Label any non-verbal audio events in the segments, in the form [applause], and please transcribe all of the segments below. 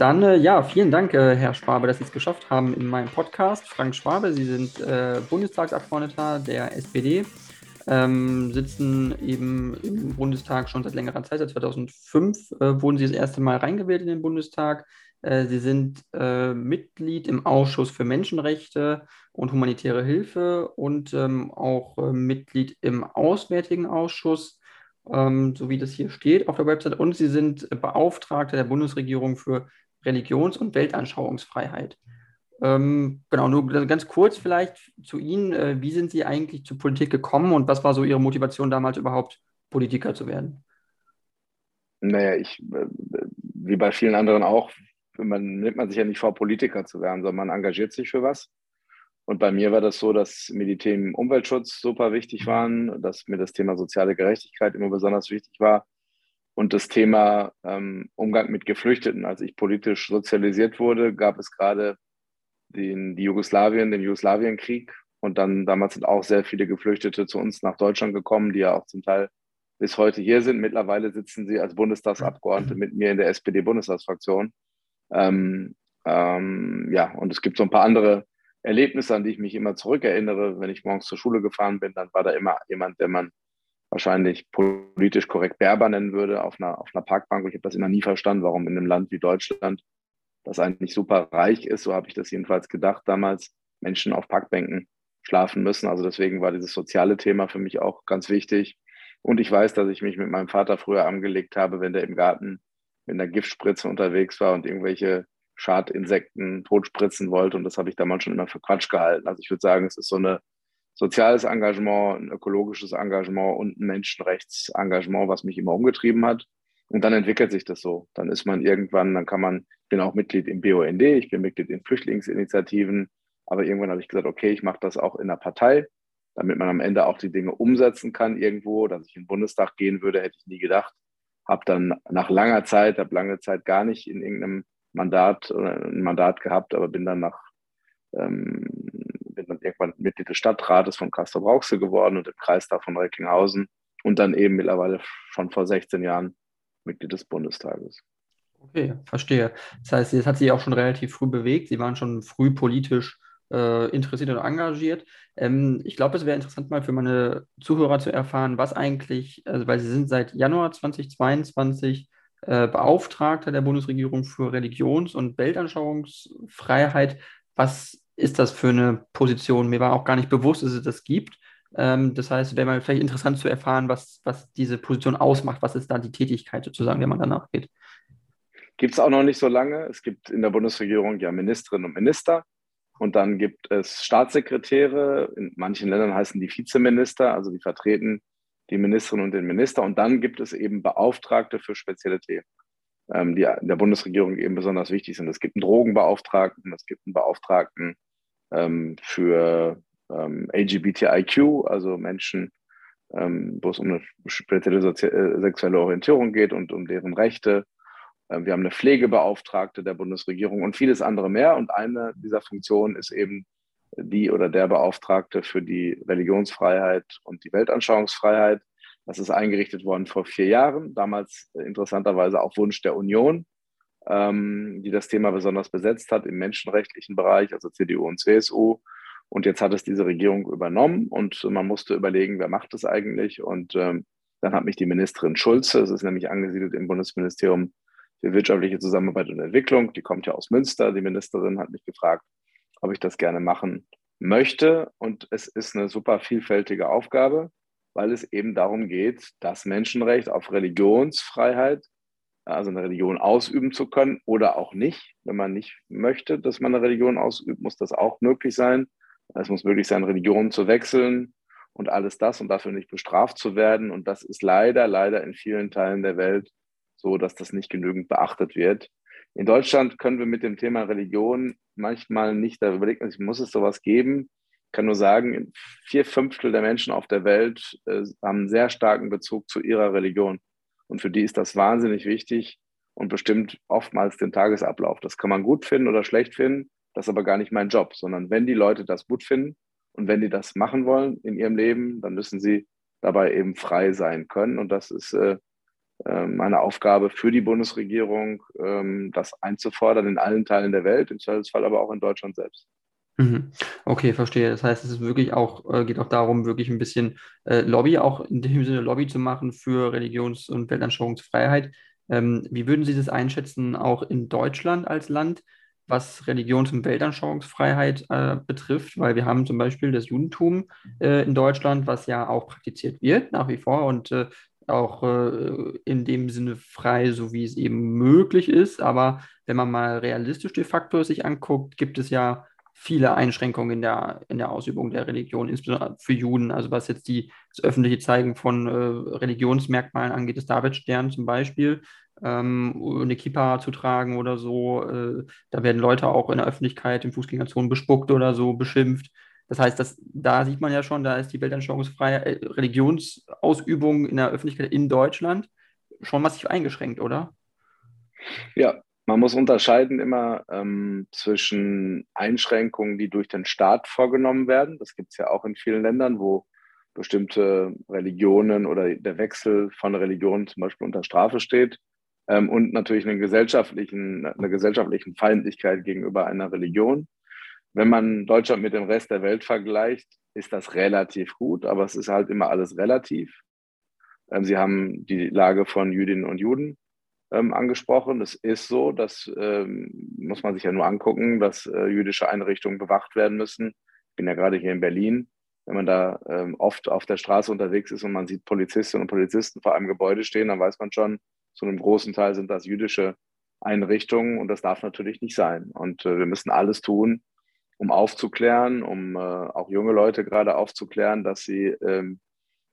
Dann äh, ja, vielen Dank, äh, Herr Schwabe, dass Sie es geschafft haben in meinem Podcast. Frank Schwabe, Sie sind äh, Bundestagsabgeordneter der SPD, ähm, sitzen eben im Bundestag schon seit längerer Zeit, seit 2005 äh, wurden Sie das erste Mal reingewählt in den Bundestag. Äh, Sie sind äh, Mitglied im Ausschuss für Menschenrechte und humanitäre Hilfe und ähm, auch Mitglied im Auswärtigen Ausschuss ähm, so wie das hier steht auf der Website. Und Sie sind Beauftragter der Bundesregierung für Religions- und Weltanschauungsfreiheit. Ähm, genau, nur ganz kurz vielleicht zu Ihnen. Äh, wie sind Sie eigentlich zur Politik gekommen und was war so Ihre Motivation damals überhaupt, Politiker zu werden? Naja, ich, äh, wie bei vielen anderen auch, man nimmt man sich ja nicht vor, Politiker zu werden, sondern man engagiert sich für was. Und bei mir war das so, dass mir die Themen Umweltschutz super wichtig waren, dass mir das Thema soziale Gerechtigkeit immer besonders wichtig war und das Thema ähm, Umgang mit Geflüchteten. Als ich politisch sozialisiert wurde, gab es gerade den die Jugoslawien, den Jugoslawienkrieg. Und dann damals sind auch sehr viele Geflüchtete zu uns nach Deutschland gekommen, die ja auch zum Teil bis heute hier sind. Mittlerweile sitzen sie als Bundestagsabgeordnete mit mir in der SPD-Bundestagsfraktion. Ähm, ähm, ja, und es gibt so ein paar andere Erlebnisse, an die ich mich immer zurückerinnere. Wenn ich morgens zur Schule gefahren bin, dann war da immer jemand, der man wahrscheinlich politisch korrekt Berber nennen würde auf einer, auf einer Parkbank. Ich habe das immer nie verstanden, warum in einem Land wie Deutschland, das eigentlich super reich ist, so habe ich das jedenfalls gedacht damals, Menschen auf Parkbänken schlafen müssen. Also deswegen war dieses soziale Thema für mich auch ganz wichtig. Und ich weiß, dass ich mich mit meinem Vater früher angelegt habe, wenn der im Garten mit einer Giftspritze unterwegs war und irgendwelche Schadinsekten totspritzen wollte. Und das habe ich damals schon immer für Quatsch gehalten. Also ich würde sagen, es ist so eine soziales Engagement, ein ökologisches Engagement und ein Menschenrechtsengagement, was mich immer umgetrieben hat. Und dann entwickelt sich das so. Dann ist man irgendwann, dann kann man, ich bin auch Mitglied im BUND, ich bin Mitglied in Flüchtlingsinitiativen, aber irgendwann habe ich gesagt, okay, ich mache das auch in der Partei, damit man am Ende auch die Dinge umsetzen kann irgendwo. Dass ich in den Bundestag gehen würde, hätte ich nie gedacht. Habe dann nach langer Zeit, habe lange Zeit gar nicht in irgendeinem Mandat oder ein Mandat gehabt, aber bin dann nach ähm, bin dann irgendwann Mitglied des Stadtrates von Castor Brauxel geworden und im Kreistag von Recklinghausen und dann eben mittlerweile schon vor 16 Jahren Mitglied des Bundestages. Okay, verstehe. Das heißt, das hat sich auch schon relativ früh bewegt. Sie waren schon früh politisch äh, interessiert und engagiert. Ähm, ich glaube, es wäre interessant mal für meine Zuhörer zu erfahren, was eigentlich, also weil Sie sind seit Januar 2022 äh, Beauftragter der Bundesregierung für Religions- und Weltanschauungsfreiheit. Was ist das für eine Position? Mir war auch gar nicht bewusst, dass es das gibt. Ähm, das heißt, wäre mal vielleicht interessant zu erfahren, was, was diese Position ausmacht. Was ist da die Tätigkeit sozusagen, der man danach geht? Gibt es auch noch nicht so lange. Es gibt in der Bundesregierung ja Ministerinnen und Minister. Und dann gibt es Staatssekretäre. In manchen Ländern heißen die Vizeminister, also die vertreten die Ministerin und den Minister. Und dann gibt es eben Beauftragte für spezielle Themen ähm, die in der Bundesregierung eben besonders wichtig sind. Es gibt einen Drogenbeauftragten, es gibt einen Beauftragten ähm, für ähm, LGBTIQ, also Menschen, ähm, wo es um eine spezielle äh, sexuelle Orientierung geht und um deren Rechte. Ähm, wir haben eine Pflegebeauftragte der Bundesregierung und vieles andere mehr. Und eine dieser Funktionen ist eben die oder der Beauftragte für die Religionsfreiheit und die Weltanschauungsfreiheit. Das ist eingerichtet worden vor vier Jahren, damals äh, interessanterweise auf Wunsch der Union, ähm, die das Thema besonders besetzt hat im menschenrechtlichen Bereich, also CDU und CSU. Und jetzt hat es diese Regierung übernommen und man musste überlegen, wer macht es eigentlich. Und ähm, Dann hat mich die Ministerin Schulze, das ist nämlich angesiedelt im Bundesministerium für wirtschaftliche Zusammenarbeit und Entwicklung, die kommt ja aus Münster, die Ministerin hat mich gefragt, ob ich das gerne machen möchte. Und es ist eine super vielfältige Aufgabe, weil es eben darum geht, das Menschenrecht auf Religionsfreiheit, also eine Religion ausüben zu können oder auch nicht. Wenn man nicht möchte, dass man eine Religion ausübt, muss das auch möglich sein. Es muss möglich sein, Religionen zu wechseln und alles das und dafür nicht bestraft zu werden. Und das ist leider, leider in vielen Teilen der Welt so, dass das nicht genügend beachtet wird. In Deutschland können wir mit dem Thema Religion manchmal nicht, da überlegt man sich, muss es sowas geben? Ich kann nur sagen, vier Fünftel der Menschen auf der Welt äh, haben einen sehr starken Bezug zu ihrer Religion. Und für die ist das wahnsinnig wichtig und bestimmt oftmals den Tagesablauf. Das kann man gut finden oder schlecht finden. Das ist aber gar nicht mein Job, sondern wenn die Leute das gut finden und wenn die das machen wollen in ihrem Leben, dann müssen sie dabei eben frei sein können. Und das ist äh, äh, meine Aufgabe für die Bundesregierung, ähm, das einzufordern in allen Teilen der Welt, im Zweifelsfall aber auch in Deutschland selbst. Mhm. Okay, verstehe. Das heißt, es ist wirklich auch, äh, geht auch darum, wirklich ein bisschen äh, Lobby, auch in dem Sinne Lobby zu machen für Religions- und Weltanschauungsfreiheit. Ähm, wie würden Sie das einschätzen, auch in Deutschland als Land? was Religions- und Weltanschauungsfreiheit äh, betrifft, weil wir haben zum Beispiel das Judentum in Deutschland, was ja auch praktiziert wird nach wie vor und auch äh, in dem Sinne frei, so wie es eben möglich ist. Aber wenn man mal realistisch de facto sich anguckt, gibt es ja viele Einschränkungen in der, in der Ausübung der Religion, insbesondere für Juden. Also was jetzt die, das öffentliche Zeigen von äh, Religionsmerkmalen angeht, das Davidstern zum Beispiel, ähm, eine Kippa zu tragen oder so. Äh, da werden Leute auch in der Öffentlichkeit in Fußgängerzonen bespuckt oder so, beschimpft. Das heißt, dass, da sieht man ja schon, da ist die weltanschauungsfreie äh, Religionsausübung in der Öffentlichkeit in Deutschland schon massiv eingeschränkt, oder? Ja, man muss unterscheiden immer ähm, zwischen Einschränkungen, die durch den Staat vorgenommen werden. Das gibt es ja auch in vielen Ländern, wo bestimmte Religionen oder der Wechsel von Religionen zum Beispiel unter Strafe steht ähm, und natürlich eine, gesellschaftlichen, eine gesellschaftlichen Feindlichkeit gegenüber einer Religion. Wenn man Deutschland mit dem Rest der Welt vergleicht, ist das relativ gut, aber es ist halt immer alles relativ. Ähm, Sie haben die Lage von Jüdinnen und Juden ähm, angesprochen. Es ist so, das ähm, muss man sich ja nur angucken, dass äh, jüdische Einrichtungen bewacht werden müssen. Ich bin ja gerade hier in Berlin. Wenn man da ähm, oft auf der Straße unterwegs ist und man sieht Polizistinnen und Polizisten vor einem Gebäude stehen, dann weiß man schon, zu einem großen Teil sind das jüdische Einrichtungen und das darf natürlich nicht sein. Und äh, wir müssen alles tun, um aufzuklären, um äh, auch junge Leute gerade aufzuklären, dass sie ähm,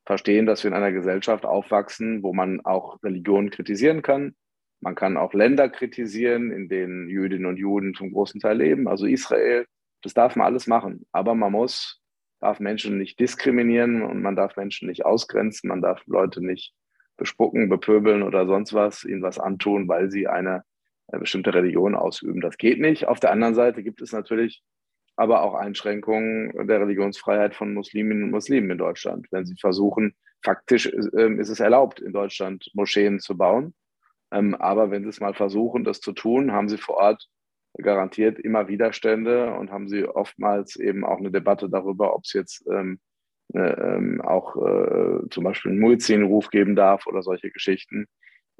verstehen, dass wir in einer Gesellschaft aufwachsen, wo man auch Religionen kritisieren kann. Man kann auch Länder kritisieren, in denen Jüdinnen und Juden zum großen Teil leben, also Israel. Das darf man alles machen. Aber man muss, darf Menschen nicht diskriminieren und man darf Menschen nicht ausgrenzen, man darf Leute nicht bespucken, bepöbeln oder sonst was, ihnen was antun, weil sie eine, bestimmte Religion ausüben. Das geht nicht. Auf der anderen Seite gibt es natürlich aber auch Einschränkungen der Religionsfreiheit von Musliminnen und Muslimen in Deutschland. Wenn sie versuchen, faktisch äh, ist es erlaubt, in Deutschland Moscheen zu bauen. Ähm, aber wenn sie es mal versuchen, das zu tun, haben sie vor Ort garantiert immer Widerstände und haben sie oftmals eben auch eine Debatte darüber, ob es jetzt ähm, äh, ähm, auch äh, zum Beispiel einen Muezzin-Ruf geben darf oder solche Geschichten.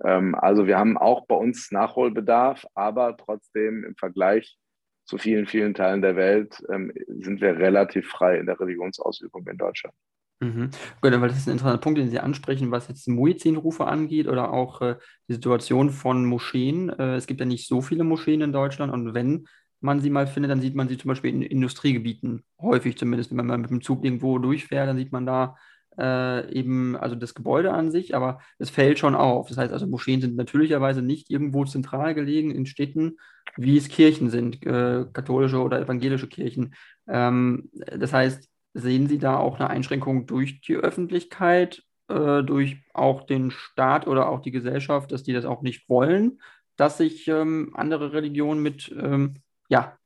Ähm, also wir haben auch bei uns Nachholbedarf, aber trotzdem im Vergleich zu vielen, vielen Teilen der Welt ähm, sind wir relativ frei in der Religionsausübung in Deutschland. Mhm. Gut, weil das ist ein interessanter Punkt, den Sie ansprechen, was jetzt Muezzin-Rufe angeht oder auch äh, die Situation von Moscheen. Äh, es gibt ja nicht so viele Moscheen in Deutschland und wenn man sie mal findet, dann sieht man sie zum Beispiel in Industriegebieten, häufig zumindest, wenn man mal mit dem Zug irgendwo durchfährt, dann sieht man da äh, eben, also das Gebäude an sich, aber es fällt schon auf. Das heißt also, Moscheen sind natürlicherweise nicht irgendwo zentral gelegen in Städten, wie es Kirchen sind, äh, katholische oder evangelische Kirchen. Ähm, das heißt, Sehen Sie da auch eine Einschränkung durch die Öffentlichkeit, äh, durch auch den Staat oder auch die Gesellschaft, dass die das auch nicht wollen, dass sich ähm, andere Religionen mit ähm, ja,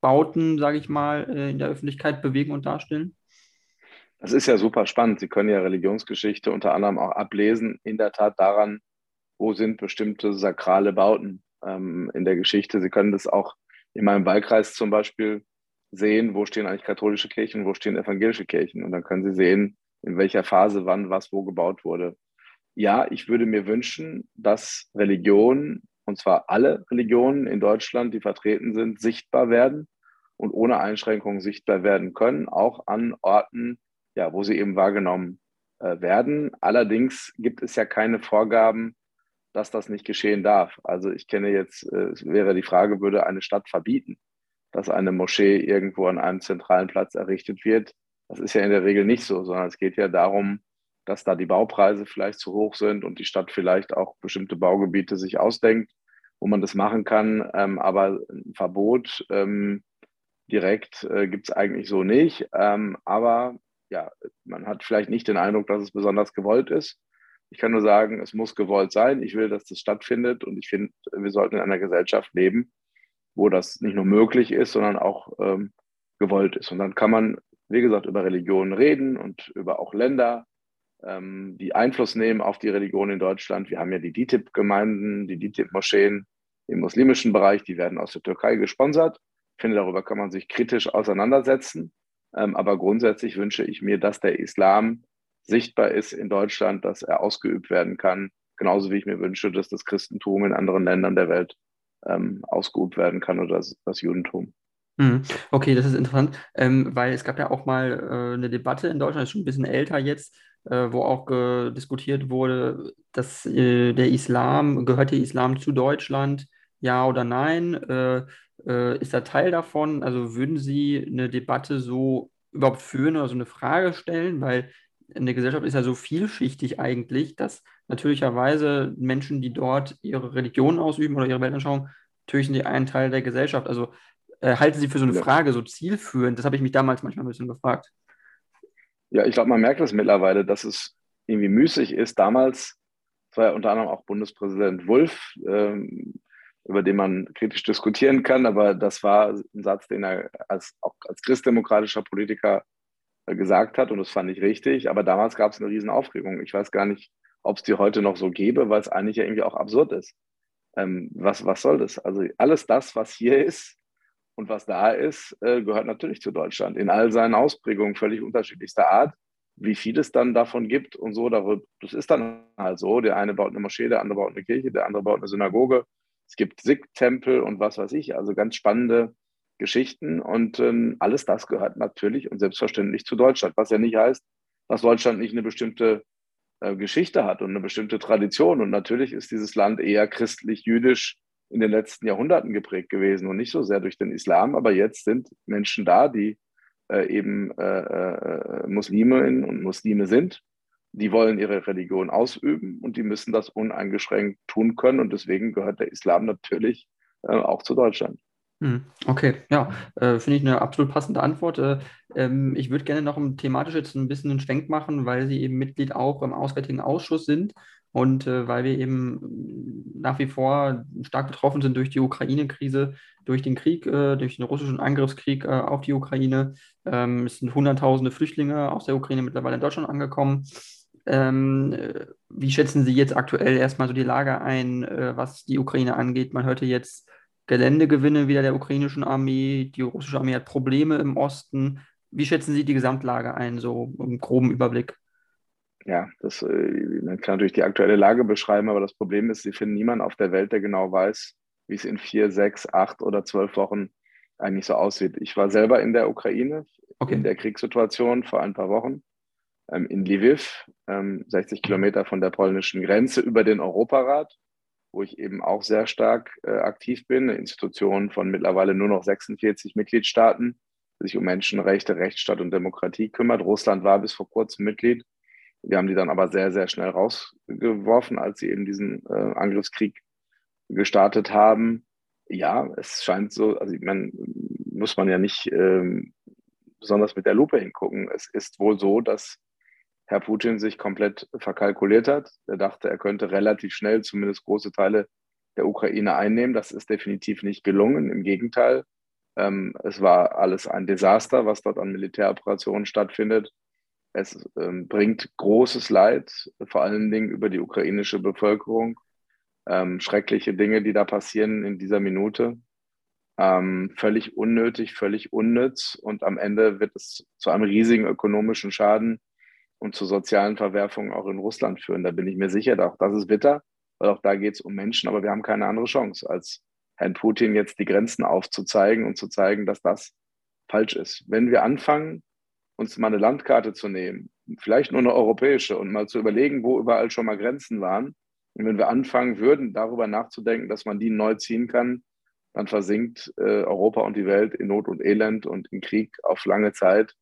Bauten, sage ich mal, äh, in der Öffentlichkeit bewegen und darstellen? Das ist ja super spannend. Sie können ja Religionsgeschichte unter anderem auch ablesen, in der Tat daran, wo sind bestimmte sakrale Bauten ähm, in der Geschichte. Sie können das auch in meinem Wahlkreis zum Beispiel sehen, wo stehen eigentlich katholische Kirchen, wo stehen evangelische Kirchen. Und dann können Sie sehen, in welcher Phase wann was wo gebaut wurde. ja, ich würde mir wünschen, dass Religionen, und zwar alle Religionen in Deutschland, die vertreten sind, sichtbar werden und ohne Einschränkungen sichtbar werden können, auch an Orten, ja, wo sie eben wahrgenommen äh, werden. Allerdings gibt es ja keine Vorgaben, dass das nicht geschehen darf. Also ich kenne jetzt, äh, wäre die Frage, würde eine Stadt verbieten, dass eine Moschee irgendwo an einem zentralen Platz errichtet wird? Das ist ja in der Regel nicht so, sondern es geht ja darum, dass da die Baupreise vielleicht zu hoch sind und die Stadt vielleicht auch bestimmte Baugebiete sich ausdenkt, wo man das machen kann. Ähm, aber ein Verbot ähm, direkt äh, gibt es eigentlich so nicht. Ähm, aber ja, man hat vielleicht nicht den Eindruck, dass es besonders gewollt ist. Ich kann nur sagen, es muss gewollt sein. Ich will, dass das stattfindet und ich finde, wir sollten in einer Gesellschaft leben, wo das nicht nur möglich ist, sondern auch ähm, gewollt ist. Und dann kann man, wie gesagt, über Religionen reden und über auch Länder ähm, die Einfluss nehmen auf die Religion in Deutschland. Wir haben ja die DITIB-Gemeinden, die DITIB-Moscheen im muslimischen Bereich, die werden aus der Türkei gesponsert. Ich finde, darüber kann man sich kritisch auseinandersetzen. Ähm, aber grundsätzlich wünsche ich mir, dass der Islam sichtbar ist in Deutschland, dass er ausgeübt werden kann. Genauso wie ich mir wünsche, dass das Christentum in anderen Ländern der Welt ähm, ausgeübt werden kann oder das, das Judentum. Mhm. Okay, das ist interessant, ähm, weil es gab ja auch mal äh, eine Debatte in Deutschland, ist schon ein bisschen älter jetzt, äh, wo auch äh, diskutiert wurde, dass äh, der Islam, gehört der Islam zu Deutschland, ja oder nein? Äh, äh, ist er Teil davon? Also würden Sie eine Debatte so überhaupt führen oder so eine Frage stellen? Weil eine Gesellschaft ist ja so vielschichtig eigentlich, dass natürlicherweise Menschen, die dort ihre Religion ausüben oder ihre Weltanschauung, natürlich sind die ein Teil der Gesellschaft. Also äh, halten Sie für so eine Frage so zielführend? Das habe ich mich damals manchmal ein bisschen gefragt. Ja, ich glaube, man merkt das mittlerweile, dass es irgendwie müßig ist. Damals war ja unter anderem auch Bundespräsident Wulff, ähm, über den man kritisch diskutieren kann, aber das war ein Satz, den er als, auch als christdemokratischer Politiker gesagt hat und das fand ich richtig. Aber damals gab es eine riesen Aufregung. Ich weiß gar nicht, ob es die heute noch so gäbe, weil es eigentlich ja irgendwie auch absurd ist. Ähm, was, was soll das? Also alles das, was hier [laughs] ist, und was da ist, äh, gehört natürlich zu Deutschland in all seinen Ausprägungen völlig unterschiedlichster Art. Wie viel es dann davon gibt und so, das ist dann halt so. Der eine baut eine Moschee, der andere baut eine Kirche, der andere baut eine Synagoge. Es gibt Sikh-Tempel und was weiß ich, also ganz spannende Geschichten. Und ähm, alles das gehört natürlich und selbstverständlich zu Deutschland, was ja nicht heißt, dass Deutschland nicht eine bestimmte äh, Geschichte hat und eine bestimmte Tradition. Und natürlich ist dieses Land eher christlich-jüdisch in den letzten Jahrhunderten geprägt gewesen und nicht so sehr durch den Islam. Aber jetzt sind Menschen da, die äh, eben äh, äh, Musliminnen und Muslime sind. Die wollen ihre Religion ausüben und die müssen das uneingeschränkt tun können. Und deswegen gehört der Islam natürlich äh, auch zu Deutschland. Hm, okay, ja, äh, finde ich eine absolut passende Antwort. Äh, ähm, ich würde gerne noch thematisch jetzt ein bisschen einen Schwenk machen, weil Sie eben Mitglied auch im Auswärtigen Ausschuss sind. Und äh, weil wir eben nach wie vor stark betroffen sind durch die Ukraine-Krise, durch den Krieg, äh, durch den russischen Angriffskrieg äh, auf die Ukraine. Ähm, es sind Hunderttausende Flüchtlinge aus der Ukraine mittlerweile in Deutschland angekommen. Ähm, äh, wie schätzen Sie jetzt aktuell erstmal so die Lage ein, was die Ukraine angeht? Man hörte jetzt Geländegewinne wieder der ukrainischen Armee, die russische Armee hat Probleme im Osten. Wie schätzen Sie die Gesamtlage ein, so im groben Überblick? ja, das, äh, man kann natürlich die aktuelle Lage beschreiben, aber das Problem ist, sie finden niemanden auf der Welt, der genau weiß, wie es in vier, sechs, acht oder zwölf Wochen eigentlich so aussieht. Ich war selber in der Ukraine, okay. in der Kriegssituation vor ein paar Wochen, ähm, in Lviv, ähm, 60 Kilometer von der polnischen Grenze über den Europarat, wo ich eben auch sehr stark äh, aktiv bin, eine Institution von mittlerweile nur noch 46 Mitgliedstaaten, die sich um Menschenrechte, Rechtsstaat und Demokratie kümmert. Russland war bis vor kurzem Mitglied. Wir haben die dann aber sehr, sehr schnell rausgeworfen, als sie eben diesen äh, Angriffskrieg gestartet haben. Ja, es scheint so, also man muss man ja nicht ähm, besonders mit der Lupe hingucken. Es ist wohl so, dass Herr Putin sich komplett verkalkuliert hat. Er dachte, er könnte relativ schnell zumindest große Teile der Ukraine einnehmen. Das ist definitiv nicht gelungen. Im Gegenteil, ähm, es war alles ein Desaster, was dort an Militäroperationen stattfindet. Es ähm, bringt großes Leid, vor allen Dingen über die ukrainische Bevölkerung. Ähm, schreckliche Dinge, die da passieren in dieser Minute. Ähm, völlig unnötig, völlig unnütz und am Ende wird es zu einem riesigen ökonomischen Schaden und zu sozialen Verwerfungen auch in Russland führen. Da bin ich mir sicher, auch das ist bitter, weil auch da geht es um Menschen, aber wir haben keine andere Chance, als Herrn Putin jetzt die Grenzen aufzuzeigen und zu zeigen, dass das falsch ist. Wenn wir anfangen, uns mal eine Landkarte zu nehmen, vielleicht nur eine europäische und mal zu überlegen, wo überall schon mal Grenzen waren, und wenn wir anfangen würden, darüber nachzudenken, dass man die neu ziehen kann, dann versinkt äh, Europa und die Welt in Not und Elend und in Krieg auf lange Zeit.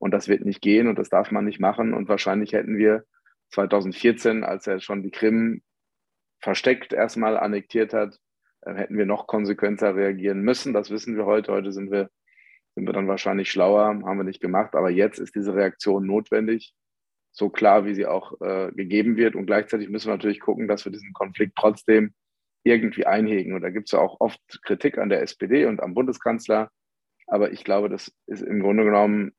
Und das wird nicht gehen und das darf man nicht machen. Und wahrscheinlich hätten wir 2014, als er schon die Krim versteckt erstmal annektiert hat, äh, hätten wir noch konsequenter reagieren müssen. Das wissen wir heute. Heute sind wir, sind wir dann wahrscheinlich schlauer, haben wir nicht gemacht. Aber jetzt ist diese Reaktion notwendig, so klar, wie sie auch äh, gegeben wird. Und gleichzeitig müssen wir natürlich gucken, dass wir diesen Konflikt trotzdem irgendwie einhegen. Und da gibt es ja auch oft Kritik an der SPD und am Bundeskanzler. Aber ich glaube, das ist im Grunde genommen,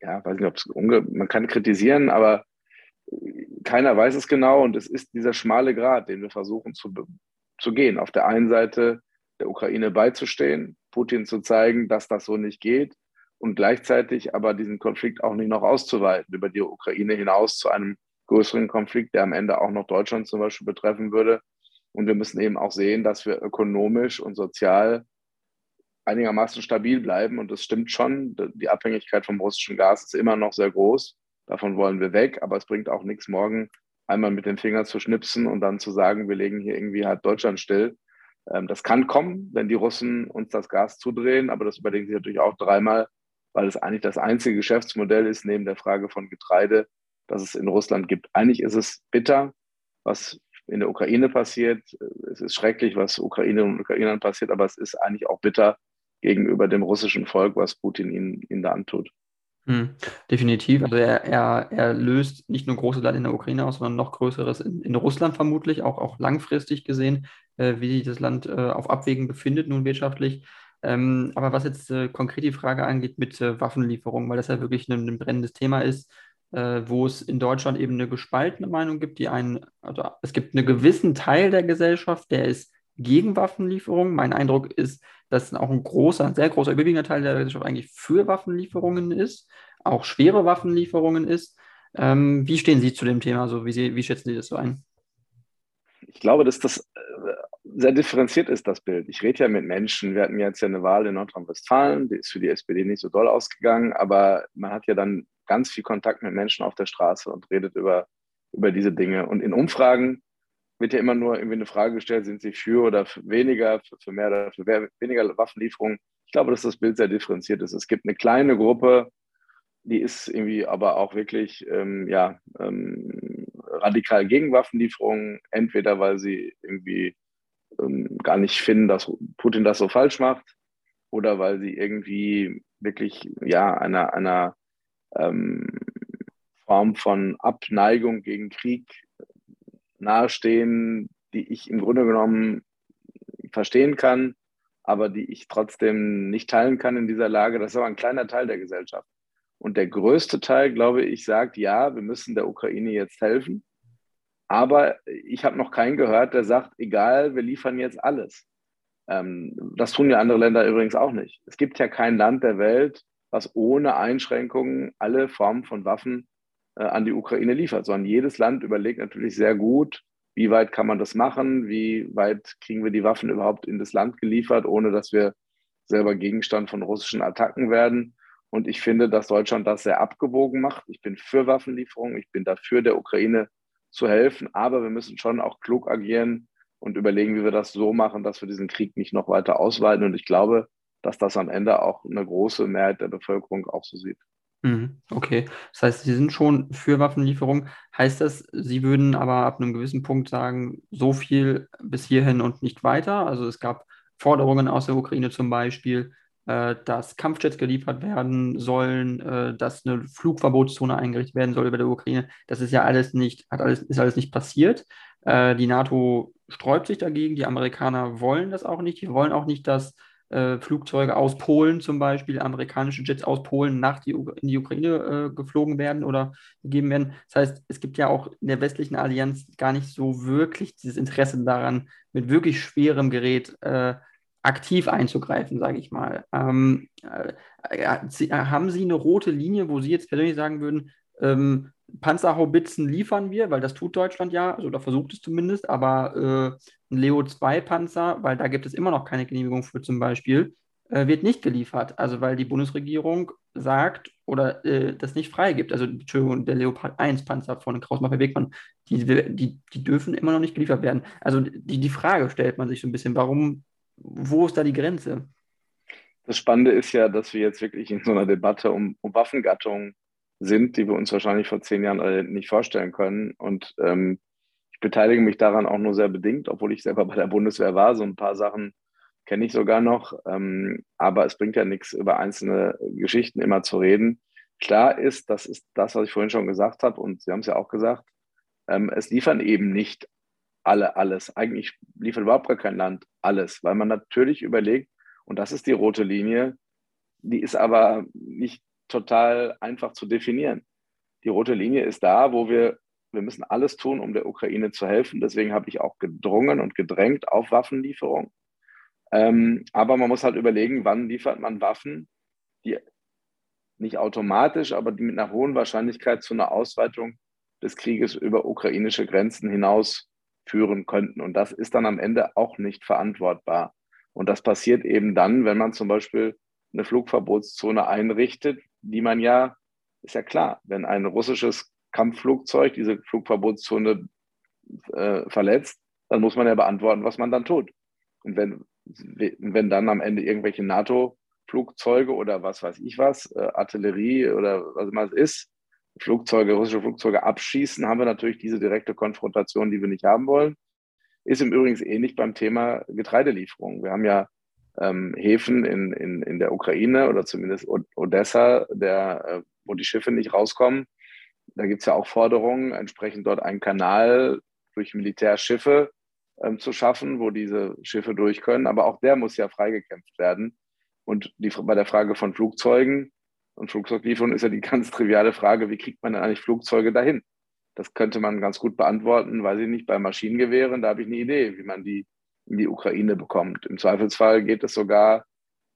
ja, weiß nicht, ob es, man kann kritisieren, aber keiner weiß es genau. Und es ist dieser schmale Grat, den wir versuchen zu, zu gehen. Auf der einen Seite der Ukraine beizustehen, Putin zu zeigen, dass das so nicht geht und gleichzeitig aber diesen Konflikt auch nicht noch auszuweiten über die Ukraine hinaus zu einem größeren Konflikt, der am Ende auch noch Deutschland zum Beispiel betreffen würde. Und wir müssen eben auch sehen, dass wir ökonomisch und sozial einigermaßen stabil bleiben. Und das stimmt schon. Die Abhängigkeit vom russischen Gas ist immer noch sehr groß. Davon wollen wir weg. Aber es bringt auch nichts, morgen einmal mit dem Finger zu schnipsen und dann zu sagen, wir legen hier irgendwie halt Deutschland still. Ähm, das kann kommen, wenn die Russen uns das Gas zudrehen. Aber das überlegen sie natürlich auch dreimal, weil es eigentlich das einzige Geschäftsmodell ist, neben der Frage von Getreide, das es in Russland gibt. Eigentlich ist es bitter, was in der Ukraine passiert. Es ist schrecklich, was Ukrainerinnen und Ukrainern passiert, aber es ist eigentlich auch bitter gegenüber dem russischen Volk, was Putin ihnen, ihnen da antut. Hm, definitiv. Also er, er, er löst nicht nur große Leid in der Ukraine aus, sondern noch größeres in, in Russland vermutlich, auch, auch langfristig gesehen, äh, wie sich das Land äh, auf Abwägen befindet, nun wirtschaftlich. Ähm, aber was jetzt äh, konkret die Frage angeht mit äh, Waffenlieferungen, weil das ja wirklich ein, ein brennendes Thema ist, äh, wo es in Deutschland eben eine gespaltene Meinung gibt, die einen, also es gibt einen gewissen Teil der Gesellschaft, der ist gegen Waffenlieferungen. Mein Eindruck ist, dass auch ein großer, sehr großer, überwiegender Teil der Gesellschaft eigentlich für Waffenlieferungen ist, auch schwere Waffenlieferungen ist. Ähm, wie stehen Sie zu dem Thema? So, wie, Sie, wie schätzen Sie das so ein? Ich glaube, dass das äh, sehr differenziert ist, das Bild. Ich rede ja mit Menschen. Wir hatten jetzt ja eine Wahl in Nordrhein-Westfalen, die ist für die SPD nicht so doll ausgegangen, aber man hat ja dann ganz viel Kontakt mit Menschen auf der Straße und redet über, über diese Dinge. Und in Umfragen wird ja immer nur irgendwie eine Frage gestellt, sind sie für oder für weniger, für, mehr oder für weniger Waffenlieferungen. Ich glaube, dass das Bild sehr differenziert ist. Es gibt eine kleine Gruppe, die ist irgendwie aber auch wirklich ähm, ja, ähm, radikal gegen Waffenlieferungen, entweder weil sie irgendwie ähm, gar nicht finden, dass Putin das so falsch macht, oder weil sie irgendwie wirklich ja einer, einer ähm, Form von Abneigung gegen Krieg nahestehen, die ich im Grunde genommen verstehen kann, aber die ich trotzdem nicht teilen kann in dieser Lage. Das ist aber ein kleiner Teil der Gesellschaft. Und der größte Teil, glaube ich, sagt, ja, wir müssen der Ukraine jetzt helfen. Aber ich habe noch keinen gehört, der sagt, egal, wir liefern jetzt alles. Ähm, das tun ja andere Länder übrigens auch nicht. Es gibt ja kein Land der Welt, was ohne Einschränkungen alle Formen von Waffen an die Ukraine liefert, sondern jedes Land überlegt natürlich sehr gut, wie weit kann man das machen, wie weit kriegen wir die Waffen überhaupt in das Land geliefert, ohne dass wir selber Gegenstand von russischen Attacken werden. Und ich finde, dass Deutschland das sehr abgewogen macht. Ich bin für Waffenlieferungen, ich bin dafür, der Ukraine zu helfen, aber wir müssen schon auch klug agieren und überlegen, wie wir das so machen, dass wir diesen Krieg nicht noch weiter ausweiten. Und ich glaube, dass das am Ende auch eine große Mehrheit der Bevölkerung auch so sieht. Mhm, okay, das heißt, Sie sind schon für Waffenlieferung. Heißt das, Sie würden aber ab einem gewissen Punkt sagen, so viel bis hierhin und nicht weiter? Also es gab Forderungen aus der Ukraine zum Beispiel, äh, dass Kampfjets geliefert werden sollen, äh, dass eine Flugverbotszone eingerichtet werden soll über der Ukraine. Das ist ja alles nicht, hat alles, ist alles nicht passiert. Äh, die NATO sträubt sich dagegen, die Amerikaner wollen das auch nicht. Die wollen auch nicht, dass äh, Flugzeuge aus Polen zum Beispiel, amerikanische Jets aus Polen nach die, in die Ukraine äh, geflogen werden oder gegeben werden. Das heißt, es gibt ja auch in der westlichen Allianz gar nicht so wirklich dieses Interesse daran, mit wirklich schwerem Gerät äh, aktiv einzugreifen, sage ich mal. Ähm, äh, Sie, haben Sie eine rote Linie, wo Sie jetzt persönlich sagen würden, ähm, Panzerhaubitzen liefern wir, weil das tut Deutschland ja, also da versucht es zumindest, aber äh, ein Leo 2 Panzer, weil da gibt es immer noch keine Genehmigung für zum Beispiel, äh, wird nicht geliefert. Also weil die Bundesregierung sagt oder äh, das nicht freigibt. Also Entschuldigung, der Leopard 1 Panzer von Krausmacher Wegmann, die, die, die dürfen immer noch nicht geliefert werden. Also die, die Frage stellt man sich so ein bisschen, warum, wo ist da die Grenze? Das Spannende ist ja, dass wir jetzt wirklich in so einer Debatte um, um Waffengattungen sind, die wir uns wahrscheinlich vor zehn Jahren nicht vorstellen können. Und ähm, ich beteilige mich daran auch nur sehr bedingt, obwohl ich selber bei der Bundeswehr war. So ein paar Sachen kenne ich sogar noch. Ähm, aber es bringt ja nichts, über einzelne Geschichten immer zu reden. Klar ist, das ist das, was ich vorhin schon gesagt habe, und Sie haben es ja auch gesagt, ähm, es liefern eben nicht alle alles. Eigentlich liefert überhaupt gar kein Land alles, weil man natürlich überlegt, und das ist die rote Linie, die ist aber nicht total einfach zu definieren. Die rote Linie ist da, wo wir, wir müssen alles tun, um der Ukraine zu helfen. Deswegen habe ich auch gedrungen und gedrängt auf Waffenlieferung. Ähm, aber man muss halt überlegen, wann liefert man Waffen, die nicht automatisch, aber die mit einer hohen Wahrscheinlichkeit zu einer Ausweitung des Krieges über ukrainische Grenzen hinaus führen könnten. Und das ist dann am Ende auch nicht verantwortbar. Und das passiert eben dann, wenn man zum Beispiel eine Flugverbotszone einrichtet, die man ja, ist ja klar, wenn ein russisches Kampfflugzeug diese Flugverbotszone äh, verletzt, dann muss man ja beantworten, was man dann tut. Und wenn, wenn dann am Ende irgendwelche NATO-Flugzeuge oder was weiß ich was, äh, Artillerie oder was immer es ist, Flugzeuge, russische Flugzeuge abschießen, haben wir natürlich diese direkte Konfrontation, die wir nicht haben wollen. Ist im Übrigen ähnlich beim Thema Getreidelieferung. Wir haben ja ähm, Häfen in, in, in der Ukraine oder zumindest Odessa, der, äh, wo die Schiffe nicht rauskommen. Da gibt es ja auch Forderungen, entsprechend dort einen Kanal durch Militärschiffe ähm, zu schaffen, wo diese Schiffe durch können. Aber auch der muss ja freigekämpft werden. Und die, bei der Frage von Flugzeugen und Flugzeuglieferung ist ja die [laughs] ganz triviale Frage, wie kriegt man denn eigentlich Flugzeuge dahin? Das könnte man ganz gut beantworten, weiß ich nicht, bei Maschinengewehren, da habe ich eine Idee, wie man die in die Ukraine bekommt. Im Zweifelsfall geht es sogar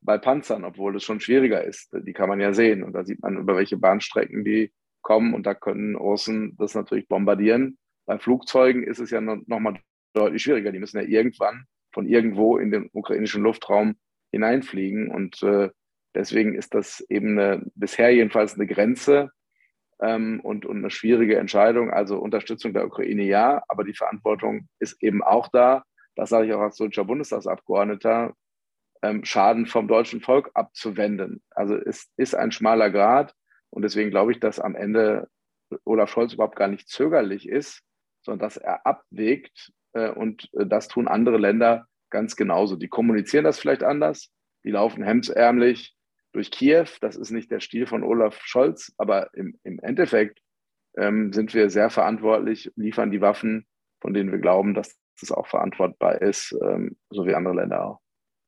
bei Panzern, obwohl es schon schwieriger ist. Die kann man ja sehen und da sieht man, über welche Bahnstrecken die kommen und da können Russen das natürlich bombardieren. Bei Flugzeugen ist es ja noch mal deutlich schwieriger. Die müssen ja irgendwann von irgendwo in den ukrainischen Luftraum hineinfliegen und äh, deswegen ist das eben eine, bisher jedenfalls eine Grenze ähm, und, und eine schwierige Entscheidung. Also Unterstützung der Ukraine ja, aber die Verantwortung ist eben auch da, das sage ich auch als deutscher Bundestagsabgeordneter, ähm, Schaden vom deutschen Volk abzuwenden. Also es ist ein schmaler Grad und deswegen glaube ich, dass am Ende Olaf Scholz überhaupt gar nicht zögerlich ist, sondern dass er abwägt äh, und äh, das tun andere Länder ganz genauso. Die kommunizieren das vielleicht anders, die laufen hemdsärmlich durch Kiew. Das ist nicht der Stil von Olaf Scholz, aber im, im Endeffekt ähm, sind wir sehr verantwortlich, liefern die Waffen, von denen wir glauben, dass das auch verantwortbar ist, ähm, so wie andere Länder auch.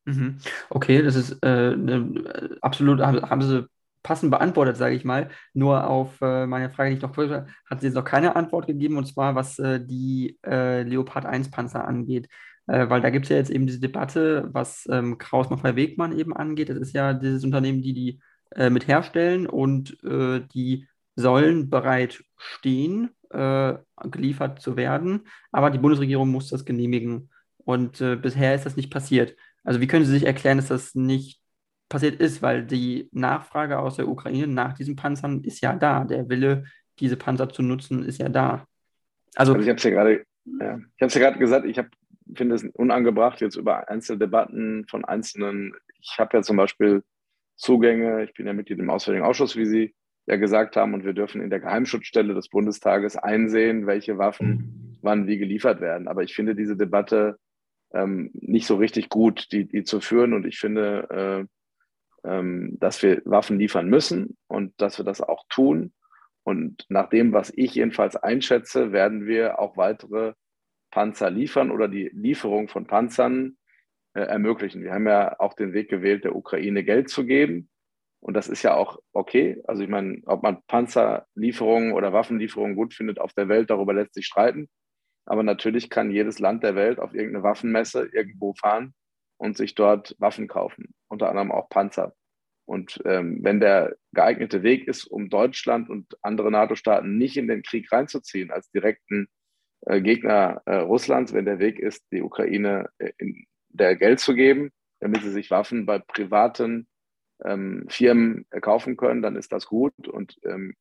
Mhm. Okay, das ist äh, ne, absolut, haben Sie passend beantwortet, sage ich mal. Nur auf äh, meine Frage, die ich noch vorher hat sie jetzt noch keine Antwort gegeben, und zwar was äh, die äh, Leopard 1 Panzer angeht. Äh, weil da gibt es ja jetzt eben diese Debatte, was ähm, Kraus-Maffei-Wegmann eben angeht. Das ist ja dieses Unternehmen, die die äh, mit herstellen und äh, die sollen bereit stehen, äh, geliefert zu werden, aber die Bundesregierung muss das genehmigen. Und äh, bisher ist das nicht passiert. Also wie können Sie sich erklären, dass das nicht passiert ist, weil die Nachfrage aus der Ukraine nach diesen Panzern ist ja da. Der Wille, diese Panzer zu nutzen, ist ja da. Also, also ich habe es ja gerade ja, ja gesagt, ich finde es unangebracht, jetzt über einzelne Debatten von einzelnen, ich habe ja zum Beispiel Zugänge, ich bin ja Mitglied im Auswärtigen Ausschuss, wie Sie ja gesagt haben, und wir dürfen in der Geheimschutzstelle des Bundestages einsehen, welche Waffen mhm. wann wie geliefert werden. Aber ich finde diese Debatte ähm, nicht so richtig gut, die, die zu führen. Und ich finde, äh, ähm, dass wir Waffen liefern müssen und dass wir das auch tun. Und nach dem, was ich jedenfalls einschätze, werden wir auch weitere Panzer liefern oder die Lieferung von Panzern äh, ermöglichen. Wir haben ja auch den Weg gewählt, der Ukraine Geld zu geben. Und das ist ja auch okay. Also ich meine, ob man Panzerlieferungen oder Waffenlieferungen gut findet auf der Welt, darüber lässt sich streiten. Aber natürlich kann jedes Land der Welt auf irgendeine Waffenmesse irgendwo fahren und sich dort Waffen kaufen, unter anderem auch Panzer. Und ähm, wenn der geeignete Weg ist, um Deutschland und andere NATO-Staaten nicht in den Krieg reinzuziehen als direkten äh, Gegner äh, Russlands, wenn der Weg ist, die Ukraine äh, in der Geld zu geben, damit sie sich Waffen bei privaten ähm, Firmen kaufen können, dann ist das gut. Und ähm,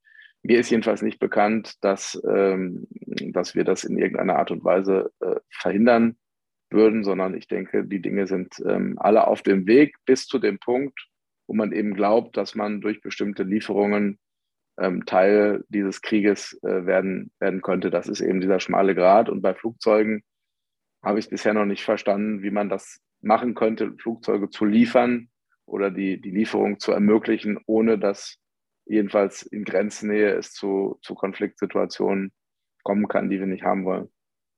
mir ist jedenfalls nicht bekannt, dass, ähm, dass wir das in irgendeiner Art und Weise äh, verhindern würden, sondern ich denke, die Dinge sind ähm, alle auf dem Weg bis zu dem Punkt, wo man eben glaubt, dass man durch bestimmte Lieferungen ähm, Teil dieses Krieges äh, werden, werden könnte. Das ist eben dieser schmale Grat. Und bei Flugzeugen habe ich bisher noch nicht verstanden, wie man das machen könnte, Flugzeuge zu liefern oder die, die Lieferung zu ermöglichen, ohne dass jedenfalls in Grenznähe es zu, zu Konfliktsituationen kommen kann, die wir nicht haben wollen.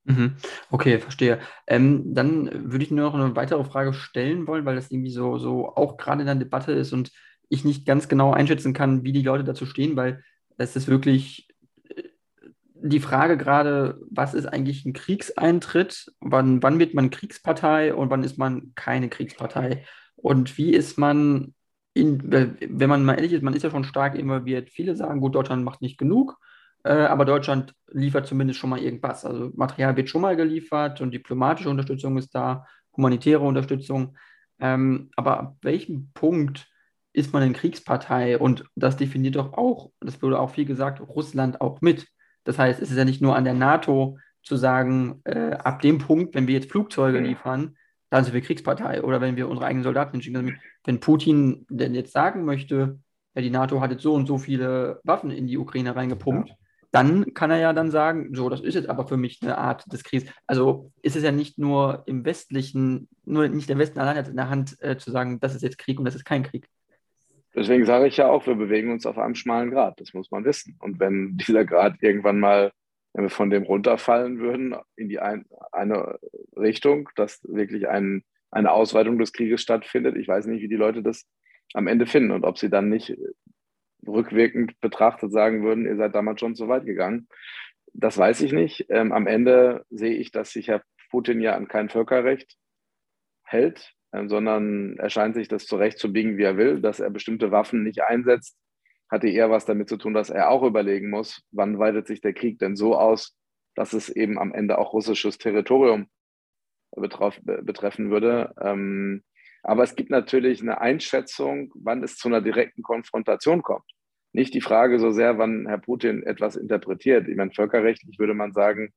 Mhm. Okay, verstehe. Ähm, dann würde ich nur noch eine weitere Frage stellen wollen, weil das irgendwie so, so auch gerade in der Debatte ist und ich nicht ganz genau einschätzen kann, wie die Leute dazu stehen, weil es ist wirklich äh, die Frage gerade, was ist eigentlich ein Kriegseintritt? Wann, wann wird man Kriegspartei und wann ist man keine Kriegspartei? Und wie ist man, in, wenn man mal ehrlich ist, man ist ja schon stark involviert. Viele sagen, gut, Deutschland macht nicht genug, äh, aber Deutschland liefert zumindest schon mal irgendwas. Also Material wird schon mal geliefert und diplomatische Unterstützung ist da, humanitäre Unterstützung. Ähm, aber ab welchem Punkt ist man in Kriegspartei? Und das definiert doch auch, das wurde auch viel gesagt, Russland auch mit. Das heißt, es ist ja nicht nur an der NATO zu sagen, äh, ab dem Punkt, wenn wir jetzt Flugzeuge liefern, dann sind wir Kriegspartei. Oder wenn wir unsere eigenen Soldaten hinschicken. Wenn Putin denn jetzt sagen möchte, ja, die NATO hat jetzt so und so viele Waffen in die Ukraine reingepumpt, ja. dann kann er ja dann sagen, so, das ist jetzt aber für mich eine Art des Kriegs. Also ist es ja nicht nur im Westlichen, nur nicht der Westen allein hat in der Hand äh, zu sagen, das ist jetzt Krieg und das ist kein Krieg. Deswegen sage ich ja auch, wir bewegen uns auf einem schmalen Grad. Das muss man wissen. Und wenn dieser Grad irgendwann mal, wenn wir von dem runterfallen würden in die ein, eine Richtung, dass wirklich ein, eine Ausweitung des Krieges stattfindet, ich weiß nicht, wie die Leute das am Ende finden und ob sie dann nicht rückwirkend betrachtet sagen würden, ihr seid damals schon zu weit gegangen. Das weiß ich nicht. Ähm, am Ende sehe ich, dass sich Herr Putin ja an kein Völkerrecht hält ähm, sondern er scheint sich das zurechtzubiegen, wie er will, dass er bestimmte Waffen nicht einsetzt, hatte eher was damit zu tun, dass er auch überlegen muss, wann weitet sich der Krieg denn so aus, dass es eben am Ende auch russisches Territorium betrauf, betreffen würde. Ähm, aber es gibt natürlich eine Einschätzung, wann es zu einer direkten Konfrontation kommt. Nicht die Frage so sehr, wann Herr Putin etwas interpretiert. Ich meine, völkerrechtlich würde man sagen,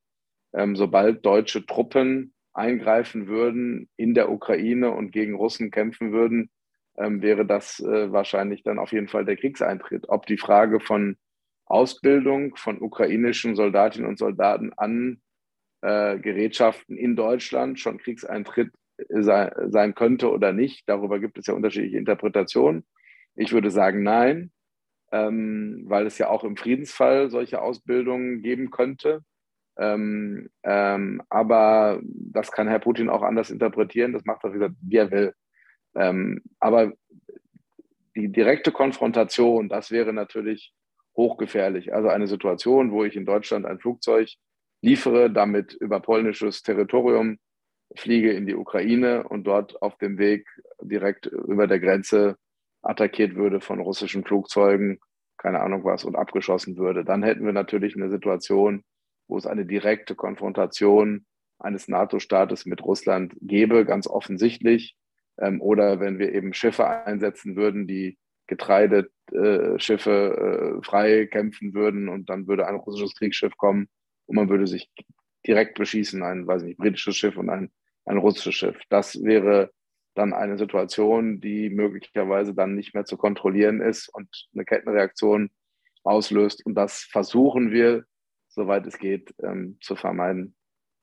ähm, sobald deutsche Truppen eingreifen würden in der Ukraine und gegen Russen kämpfen würden, ähm, wäre das äh, wahrscheinlich dann auf jeden Fall der Kriegseintritt. Ob die Frage von Ausbildung von ukrainischen Soldatinnen und Soldaten an äh, Gerätschaften in Deutschland schon Kriegseintritt sei, sein könnte oder nicht, darüber gibt es ja unterschiedliche Interpretationen. Ich würde sagen, nein, ähm, weil es ja auch im Friedensfall solche Ausbildungen geben könnte. Ähm, ähm, aber das kann Herr Putin auch anders interpretieren. Das macht er, wie, gesagt, wie er will. Ähm, aber die direkte Konfrontation, das wäre natürlich hochgefährlich. Also eine Situation, wo ich in Deutschland ein Flugzeug liefere, damit über polnisches Territorium fliege in die Ukraine und dort auf dem Weg direkt über der Grenze attackiert würde von russischen Flugzeugen, keine Ahnung was, und abgeschossen würde. Dann hätten wir natürlich eine Situation, wo es eine direkte Konfrontation eines NATO-Staates mit Russland gäbe, ganz offensichtlich. Ähm, oder wenn wir eben Schiffe einsetzen würden, die Getreideschiffe äh, frei kämpfen würden und dann würde ein russisches Kriegsschiff kommen und man würde sich direkt beschießen, ein, weiß nicht, britisches Schiff und ein, ein russisches Schiff. Das wäre dann eine Situation, die möglicherweise dann nicht mehr zu kontrollieren ist und eine Kettenreaktion auslöst. Und das versuchen wir soweit es geht, ähm, zu vermeiden.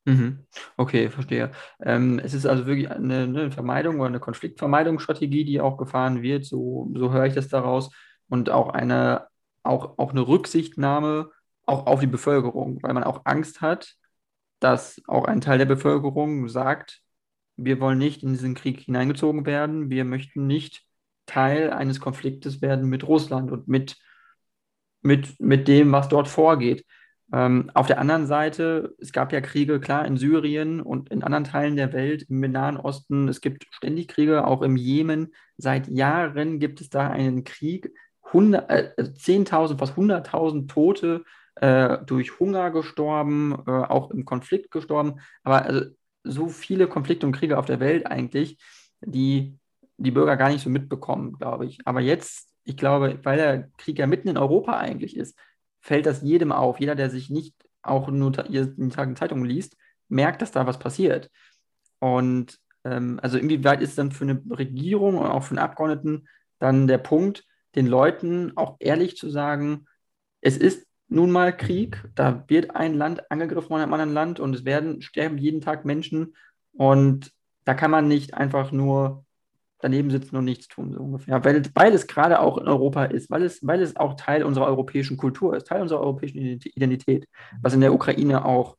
Mhm. Okay, verstehe. Ähm, es ist also wirklich eine, eine, Vermeidung oder eine Konfliktvermeidungsstrategie, die auch gefahren wird, so, so höre ich das daraus, und auch eine, auch, auch eine Rücksichtnahme auch auf die Bevölkerung, weil man auch Angst hat, dass auch ein Teil der Bevölkerung sagt, wir wollen nicht in diesen Krieg hineingezogen werden, wir möchten nicht Teil eines Konfliktes werden mit Russland und mit, mit, mit dem, was dort vorgeht. Ähm, auf der anderen Seite, es gab ja Kriege, klar, in Syrien und in anderen Teilen der Welt, im Nahen Osten. Es gibt ständig Kriege, auch im Jemen. Seit Jahren gibt es da einen Krieg. 100, äh, 10.000, fast 100.000 Tote äh, durch Hunger gestorben, äh, auch im Konflikt gestorben. Aber also, so viele Konflikte und Kriege auf der Welt eigentlich, die die Bürger gar nicht so mitbekommen, glaube ich. Aber jetzt, ich glaube, weil der Krieg ja mitten in Europa eigentlich ist, fällt das jedem auf. Jeder, der sich nicht auch nur jeden Tag in Zeitungen liest, merkt, dass da was passiert. Und ähm, also inwieweit ist dann für eine Regierung und auch für einen Abgeordneten dann der Punkt, den Leuten auch ehrlich zu sagen, es ist nun mal Krieg, da wird ein Land angegriffen von einem anderen Land und es werden sterben jeden Tag Menschen und da kann man nicht einfach nur daneben sitzen und nichts tun, so ungefähr. Weil, weil es gerade auch in Europa ist, weil es, weil es auch Teil unserer europäischen Kultur ist, Teil unserer europäischen Identität, was in der Ukraine auch,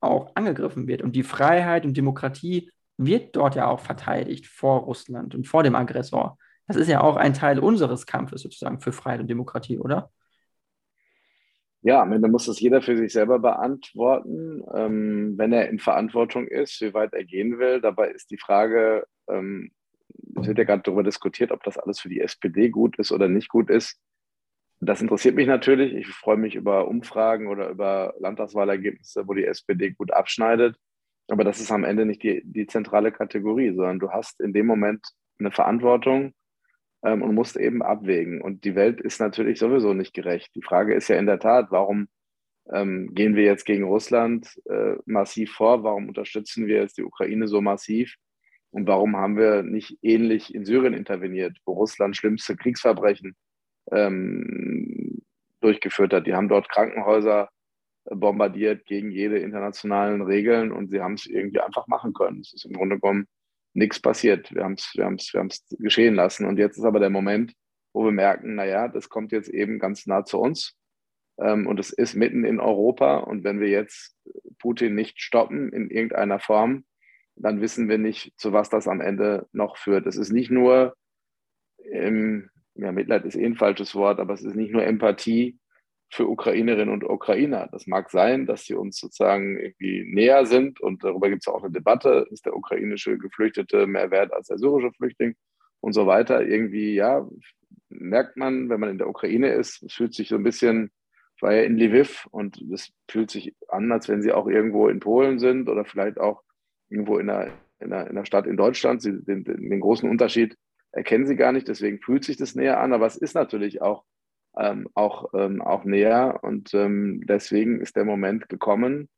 auch angegriffen wird. Und die Freiheit und Demokratie wird dort ja auch verteidigt vor Russland und vor dem Aggressor. Das ist ja auch ein Teil unseres Kampfes sozusagen für Freiheit und Demokratie, oder? Ja, am Ende muss das jeder für sich selber beantworten, ähm, wenn er in Verantwortung ist, wie weit er gehen will. Dabei ist die Frage, ähm, es wird ja gerade darüber diskutiert, ob das alles für die SPD gut ist oder nicht gut ist. Das interessiert mich natürlich. Ich freue mich über Umfragen oder über Landtagswahlergebnisse, wo die SPD gut abschneidet. Aber das ist am Ende nicht die, die zentrale Kategorie, sondern du hast in dem Moment eine Verantwortung ähm, und musst eben abwägen. Und die Welt ist natürlich sowieso nicht gerecht. Die Frage ist ja in der Tat, warum ähm, gehen wir jetzt gegen Russland äh, massiv vor? Warum unterstützen wir jetzt die Ukraine so massiv? Und warum haben wir nicht ähnlich in Syrien interveniert, wo Russland schlimmste Kriegsverbrechen ähm, durchgeführt hat? Die haben dort Krankenhäuser äh, bombardiert gegen jede internationalen Regeln und sie haben es irgendwie einfach machen können. Es ist im Grunde genommen nichts passiert. Wir haben es wir wir geschehen lassen. Und jetzt ist aber der Moment, wo wir merken, naja, das kommt jetzt eben ganz nah zu uns. Ähm, und es ist mitten in Europa. Und wenn wir jetzt Putin nicht stoppen in irgendeiner Form, dann wissen wir nicht, zu was das am Ende noch führt. Es ist nicht nur, ähm, ja, Mitleid ist eh ein falsches Wort, aber es ist nicht nur Empathie für Ukrainerinnen und Ukrainer. Das mag sein, dass sie uns sozusagen irgendwie näher sind und darüber gibt es auch eine Debatte, ist der ukrainische Geflüchtete mehr wert als der syrische Flüchtling und so weiter. Irgendwie, ja, merkt man, wenn man in der Ukraine ist, es fühlt sich so ein bisschen, ich war ja in Lviv und es fühlt sich an, als wenn sie auch irgendwo in Polen sind oder vielleicht auch irgendwo in einer, in einer, in einer Stadt in Deutschland. Sie, den, den, großen Unterschied erkennen sie gar nicht, deswegen fühlt sich das näher an, aber es ist natürlich auch, ähm, auch, ähm, auch näher und ähm, deswegen ist der Moment gekommen,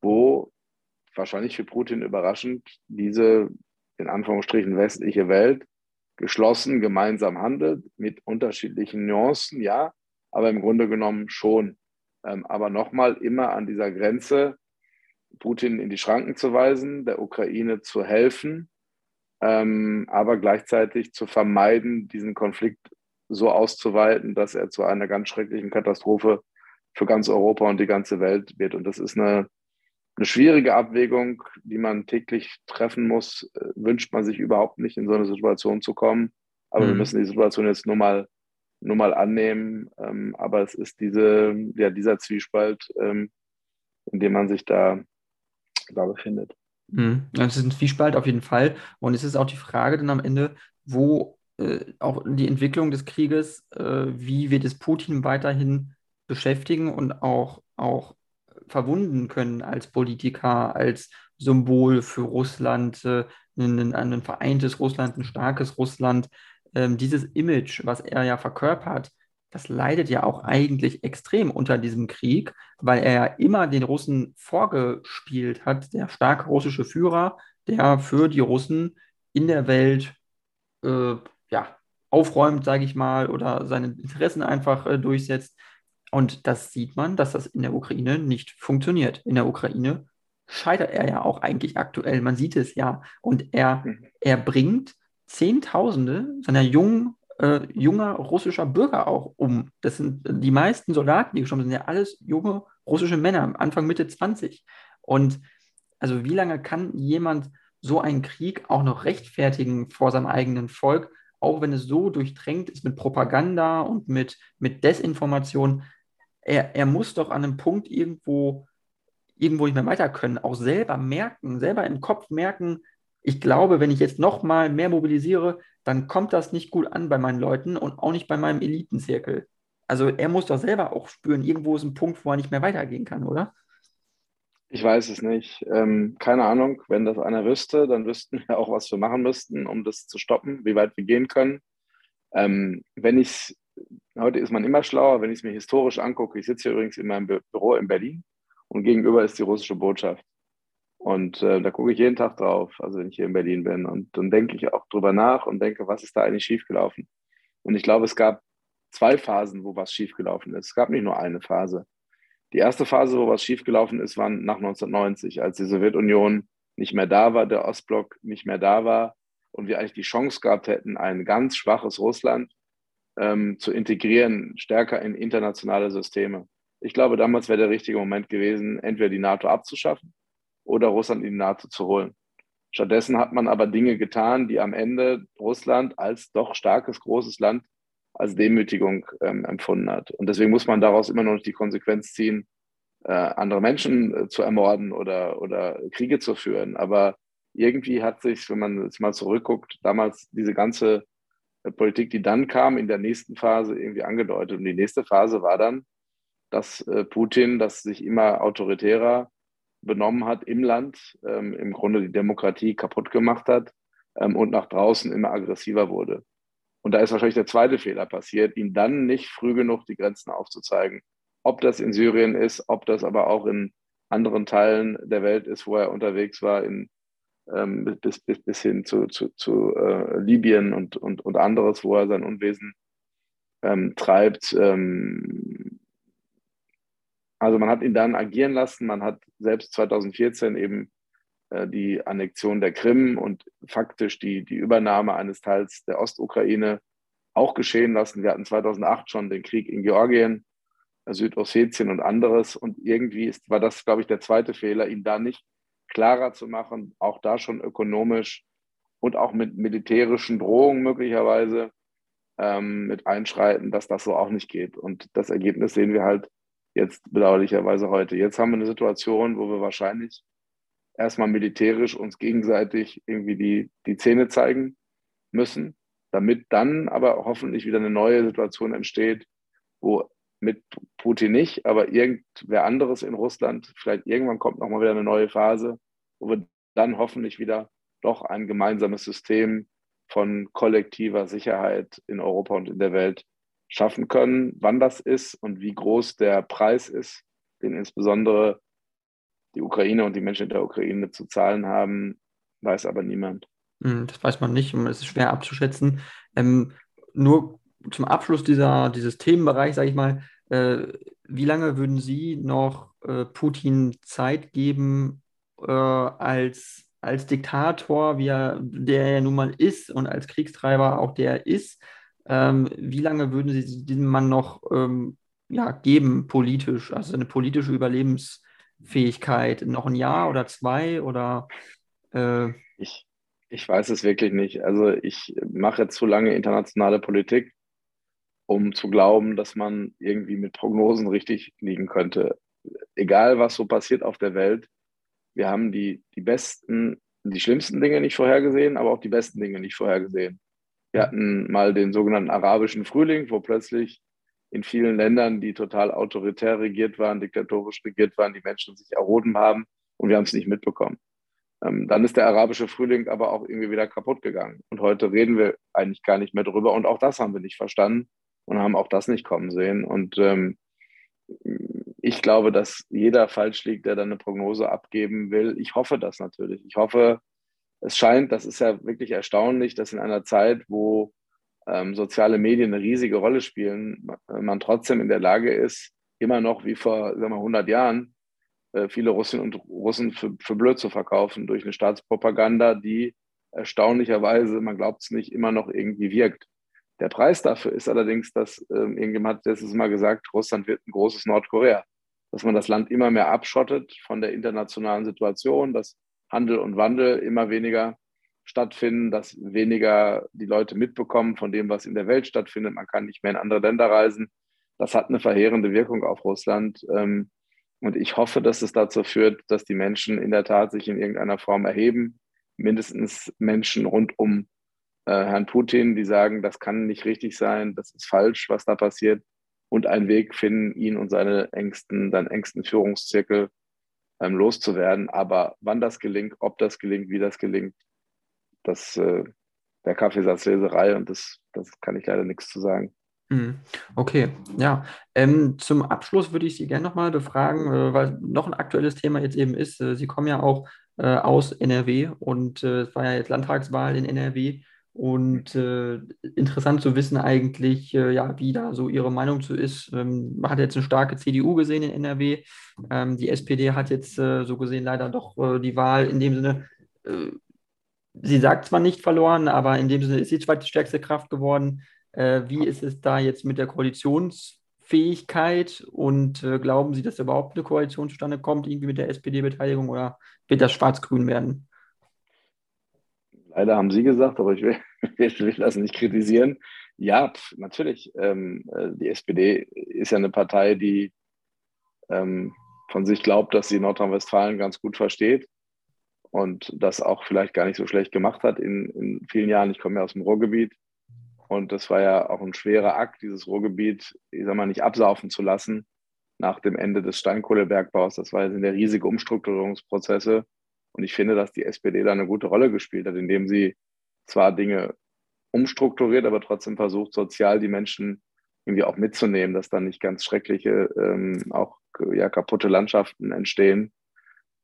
wo wahrscheinlich für Putin überraschend diese in Anführungsstrichen westliche Welt geschlossen gemeinsam handelt mit unterschiedlichen Nuancen, ja, aber im Grunde genommen schon. Ähm, aber nochmal immer an dieser Grenze Putin in die Schranken zu weisen, der Ukraine zu helfen, ähm, aber gleichzeitig zu vermeiden, diesen Konflikt so auszuweiten, dass er zu einer ganz schrecklichen Katastrophe für ganz Europa und die ganze Welt wird. Und das ist eine, eine schwierige Abwägung, die man täglich treffen muss. Äh, wünscht man sich überhaupt nicht, in so eine Situation zu kommen. Aber mhm. wir müssen die Situation jetzt nur mal, nur mal annehmen. Ähm, aber es ist diese, ja, dieser Zwiespalt, ähm, in dem man sich da da befindet. Mhm. Das ist ein Zwiespalt auf jeden Fall. Und es ist auch die Frage dann am Ende, wo äh, auch die Entwicklung des Krieges, äh, wie wird es Putin weiterhin beschäftigen und auch, auch verwunden können als Politiker, als Symbol für Russland, äh, ein, ein, vereintes Russland, ein starkes Russland. Ähm, dieses Image, was er ja verkörpert, das leidet ja auch eigentlich extrem unter diesem Krieg, weil er ja immer den Russen vorgespielt hat, der starke russische Führer, der für die Russen in der Welt äh, ja, aufräumt, sage ich mal, oder seine Interessen einfach äh, durchsetzt. Und das sieht man, dass das in der Ukraine nicht funktioniert. In der Ukraine scheitert er ja auch eigentlich aktuell. Man sieht es ja. Und er, mhm. er bringt Zehntausende seiner jungen äh, junger russischer Bürger auch um. Das sind die meisten Soldaten, die gestorben sind, ja alles junge russische Männer, Anfang, Mitte 20. Und also wie lange kann jemand so einen Krieg auch noch rechtfertigen vor seinem eigenen Volk, auch wenn es so durchdrängt ist mit Propaganda und mit, mit Desinformation? er, er muss doch an einem Punkt irgendwo, irgendwo nicht mehr weiter können, auch selber merken, selber im Kopf merken, ich glaube, wenn ich jetzt noch mal mehr mobilisiere, dann kommt das nicht gut an bei meinen Leuten und auch nicht bei meinem Elitenzirkel. Also er muss doch selber auch spüren, irgendwo ist ein Punkt, wo er nicht mehr weitergehen kann, oder? Ich weiß es nicht. Ähm, keine Ahnung. Wenn das einer wüsste, dann wüssten wir auch, was wir machen müssten, um das zu stoppen, wie weit wir gehen können. Ähm, wenn ich heute ist man immer schlauer, wenn ich es mir historisch angucke. Ich sitze hier übrigens in meinem Büro in Berlin und gegenüber ist die russische Botschaft. Und äh, da gucke ich jeden Tag drauf, also wenn ich hier in Berlin bin. Und dann denke ich auch drüber nach und denke, was ist da eigentlich schiefgelaufen? Und ich glaube, es gab zwei Phasen, wo was schiefgelaufen ist. Es gab nicht nur eine Phase. Die erste Phase, wo was schiefgelaufen ist, war nach 1990, als die Sowjetunion nicht mehr da war, der Ostblock nicht mehr da war und wir eigentlich die Chance gehabt hätten, ein ganz schwaches Russland ähm, zu integrieren, stärker in internationale Systeme. Ich glaube, damals wäre der richtige Moment gewesen, entweder die NATO abzuschaffen oder Russland in die NATO zu holen. Stattdessen hat man aber Dinge getan, die am Ende Russland als doch starkes, großes Land als Demütigung ähm, empfunden hat. Und deswegen muss man daraus immer noch die Konsequenz ziehen, äh, andere Menschen äh, zu ermorden oder, oder Kriege zu führen. Aber irgendwie hat sich, wenn man jetzt mal zurückguckt, damals diese ganze äh, Politik, die dann kam, in der nächsten Phase irgendwie angedeutet. Und die nächste Phase war dann, dass äh, Putin das sich immer autoritärer benommen hat im Land, ähm, im Grunde die Demokratie kaputt gemacht hat ähm, und nach draußen immer aggressiver wurde. Und da ist wahrscheinlich der zweite Fehler passiert, ihm dann nicht früh genug die Grenzen aufzuzeigen. Ob das in Syrien ist, ob das aber auch in anderen Teilen der Welt ist, wo er unterwegs war, in, ähm, bis, bis, bis hin zu, zu, zu äh, Libyen und, und, und anderes, wo er sein Unwesen ähm, treibt. Ähm, also man hat ihn dann agieren lassen, man hat selbst 2014 eben äh, die Annexion der Krim und faktisch die, die Übernahme eines Teils der Ostukraine auch geschehen lassen. Wir hatten 2008 schon den Krieg in Georgien, äh, Südossetien und anderes. Und irgendwie ist, war das, glaube ich, der zweite Fehler, ihn da nicht klarer zu machen, auch da schon ökonomisch und auch mit militärischen Drohungen möglicherweise ähm, mit einschreiten, dass das so auch nicht geht. Und das Ergebnis sehen wir halt jetzt bedauerlicherweise heute. Jetzt haben wir eine Situation, wo wir wahrscheinlich erstmal militärisch uns gegenseitig irgendwie die, die Zähne zeigen müssen, damit dann aber hoffentlich wieder eine neue Situation entsteht, wo mit Putin nicht, aber irgendwer anderes in Russland, vielleicht irgendwann kommt nochmal wieder eine neue Phase, wo wir dann hoffentlich wieder doch ein gemeinsames System von kollektiver Sicherheit in Europa und in der Welt schaffen können. Wann das ist und wie groß der Preis ist, den insbesondere die Ukraine und die Menschen in der Ukraine zu zahlen haben, weiß aber niemand. Hm, das weiß man nicht und es ist schwer abzuschätzen. Ähm, nur zum Abschluss dieser, dieses Themenbereichs, sage ich mal, äh, wie lange würden Sie noch äh, Putin Zeit geben äh, als, als Diktator, wie er, der er nun mal ist und als Kriegstreiber auch der ist? Ähm, wie lange würden Sie diesem Mann noch ähm, ja, geben politisch, also eine politische Überlebens- Fähigkeit? Noch ein Jahr oder zwei oder? Äh ich, ich weiß es wirklich nicht. Also ich mache zu lange internationale Politik, um zu glauben, dass man irgendwie mit Prognosen richtig liegen könnte. Egal, was so passiert auf der Welt, wir haben die, die besten, die schlimmsten Dinge nicht vorhergesehen, aber auch die besten Dinge nicht vorhergesehen. Wir hatten mal den sogenannten arabischen Frühling, wo plötzlich in vielen Ländern, die total autoritär regiert waren, diktatorisch regiert waren, die Menschen sich erhoben haben und wir haben es nicht mitbekommen. Ähm, dann ist der arabische Frühling aber auch irgendwie wieder kaputt gegangen. Und heute reden wir eigentlich gar nicht mehr drüber. Und auch das haben wir nicht verstanden und haben auch das nicht kommen sehen. Und ähm, ich glaube, dass jeder falsch liegt, der dann eine Prognose abgeben will. Ich hoffe das natürlich. Ich hoffe, es scheint, das ist ja wirklich erstaunlich, dass in einer Zeit, wo ähm, soziale Medien eine riesige Rolle spielen, man trotzdem in der Lage ist, immer noch wie vor sagen wir, 100 Jahren äh, viele Russinnen und Russen für, für blöd zu verkaufen durch eine Staatspropaganda, die erstaunlicherweise, man glaubt es nicht, immer noch irgendwie wirkt. Der Preis dafür ist allerdings, dass ähm, irgendjemand hat letztes Mal gesagt, Russland wird ein großes Nordkorea. Dass man das Land immer mehr abschottet von der internationalen Situation, dass Handel und Wandel immer weniger stattfinden, dass weniger die Leute mitbekommen von dem, was in der Welt stattfindet. Man kann nicht mehr in andere Länder reisen. das hat eine verheerende Wirkung auf Russland. Ähm, und ich hoffe, dass es dazu führt, dass die Menschen in der Tat sich in irgendeiner Form erheben. Mindestens Menschen rund um äh, Herrn Putin, die sagen, das kann nicht richtig sein, das ist falsch, was da passiert. Und einen Weg finden, ihn und seine engsten, seinen engsten Führungszirkel ähm, loszuwerden. Aber wann das gelingt, ob das gelingt, wie das gelingt, das äh, der Kaffeesatzleserei und das, das kann ich leider nichts zu sagen. Mhm. Okay, ja. Ähm, zum Abschluss würde ich Sie gerne nochmal befragen, äh, weil noch ein aktuelles Thema jetzt eben ist. Äh, Sie kommen ja auch äh, aus NRW und äh, es war ja jetzt Landtagswahl in NRW. Und äh, interessant zu wissen eigentlich, äh, ja, wie da so Ihre Meinung zu ist. Ähm, man hat jetzt eine starke CDU gesehen in NRW. Ähm, die SPD hat jetzt so gesehen leider doch die Wahl in dem Sinne sie sagt zwar nicht verloren, aber in dem Sinne ist sie zweitstärkste Kraft geworden. Äh, wie ist es da jetzt mit der Koalitionsfähigkeit und äh, glauben Sie, dass überhaupt eine Koalition zustande kommt, irgendwie mit der SPD-Beteiligung oder wird das schwarz-grün werden? Leider haben Sie gesagt, aber ich will, [laughs] ich will das nicht kritisieren. Ja, pf, natürlich. Ähm, äh, die SPD ist ja eine Partei, die ähm, von sich glaubt, dass sie Nordrhein-Westfalen ganz gut versteht und das auch vielleicht gar nicht so schlecht gemacht hat in, in vielen Jahren. Ich komme ja aus dem Ruhrgebiet und das war ja auch ein schwerer Akt, dieses Ruhrgebiet, ich sag mal, nicht absaufen zu lassen nach dem Ende des Steinkohlebergbaus. Das war ja riesige Umstrukturierungsprozesse. Und ich finde, dass die SPD da eine gute Rolle gespielt hat, indem sie zwar Dinge umstrukturiert, aber trotzdem versucht, sozial die Menschen irgendwie auch mitzunehmen, dass dann nicht ganz schreckliche, ähm, auch ja, kaputte Landschaften entstehen.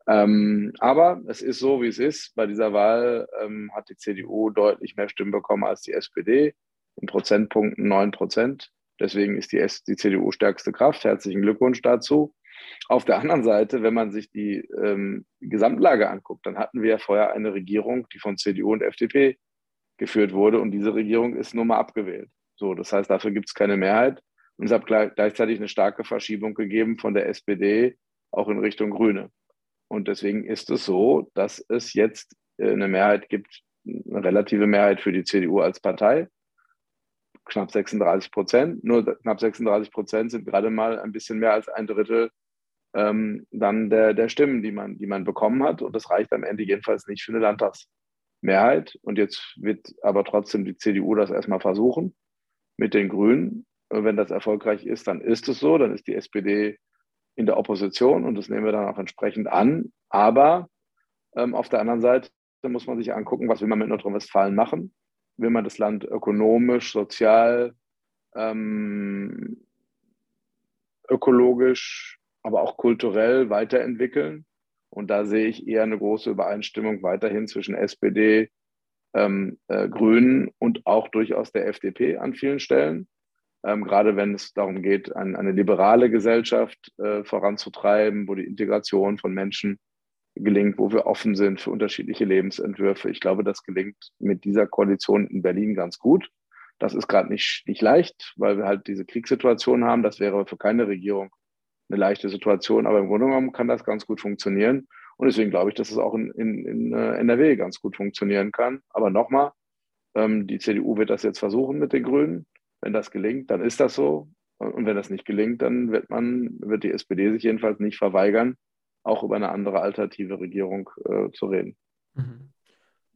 Ähm, aber es ist so, wie es ist. Bei dieser Wahl ähm, hat die CDU deutlich mehr Stimmen bekommen als die SPD. In Prozentpunkten 9 Prozent. Deswegen ist die, S die CDU stärkste Kraft. Herzlichen Glückwunsch dazu. Auf der anderen Seite, wenn man sich die ähm, Gesamtlage anguckt, dann hatten wir ja vorher eine Regierung, die von CDU und FDP geführt wurde. Und diese Regierung ist nun mal abgewählt. So, das heißt, dafür gibt es keine Mehrheit. Und es hat gleichzeitig eine starke Verschiebung gegeben von der SPD auch in Richtung Grüne. Und deswegen ist es so, dass es jetzt äh, eine Mehrheit gibt, eine relative Mehrheit für die CDU als Partei. Knapp 36 Prozent. Nur knapp 36 Prozent sind gerade mal ein bisschen mehr als ein Drittel ähm, dann der, der Stimmen, die man, die man bekommen hat. Und das reicht am Ende jedenfalls nicht für eine Landtagsmehrheit. Und jetzt wird aber trotzdem die CDU das erstmal versuchen mit den Grünen. Und wenn das erfolgreich ist, dann ist es so. Dann ist die SPD in der Opposition und das nehmen wir dann auch entsprechend an. Aber ähm, auf der anderen Seite muss man sich angucken, was will man mit Nordrhein-Westfalen machen? Will man das Land ökonomisch, sozial, ähm, ökologisch, aber auch kulturell weiterentwickeln? Und da sehe ich eher eine große Übereinstimmung weiterhin zwischen SPD, ähm, äh, Grünen und auch durchaus der FDP an vielen Stellen ähm, gerade wenn es darum geht, ein, eine liberale Gesellschaft äh, voranzutreiben, wo die Integration von Menschen gelingt, wo wir offen sind für unterschiedliche Lebensentwürfe. Ich glaube, das gelingt mit dieser Koalition in Berlin ganz gut. Das ist gerade nicht, nicht leicht, weil wir halt diese Kriegssituation haben. Das wäre für keine Regierung eine leichte Situation, aber im Grunde genommen kann das ganz gut funktionieren. Und deswegen glaube ich, dass es auch in, in, in äh, NRW ganz gut funktionieren kann. Aber nochmal, ähm, die CDU wird das jetzt versuchen mit den Grünen. Wenn das gelingt, dann ist das so. Und wenn das nicht gelingt, dann wird man, wird die SPD sich jedenfalls nicht verweigern, auch über eine andere alternative Regierung äh, zu reden. Mhm.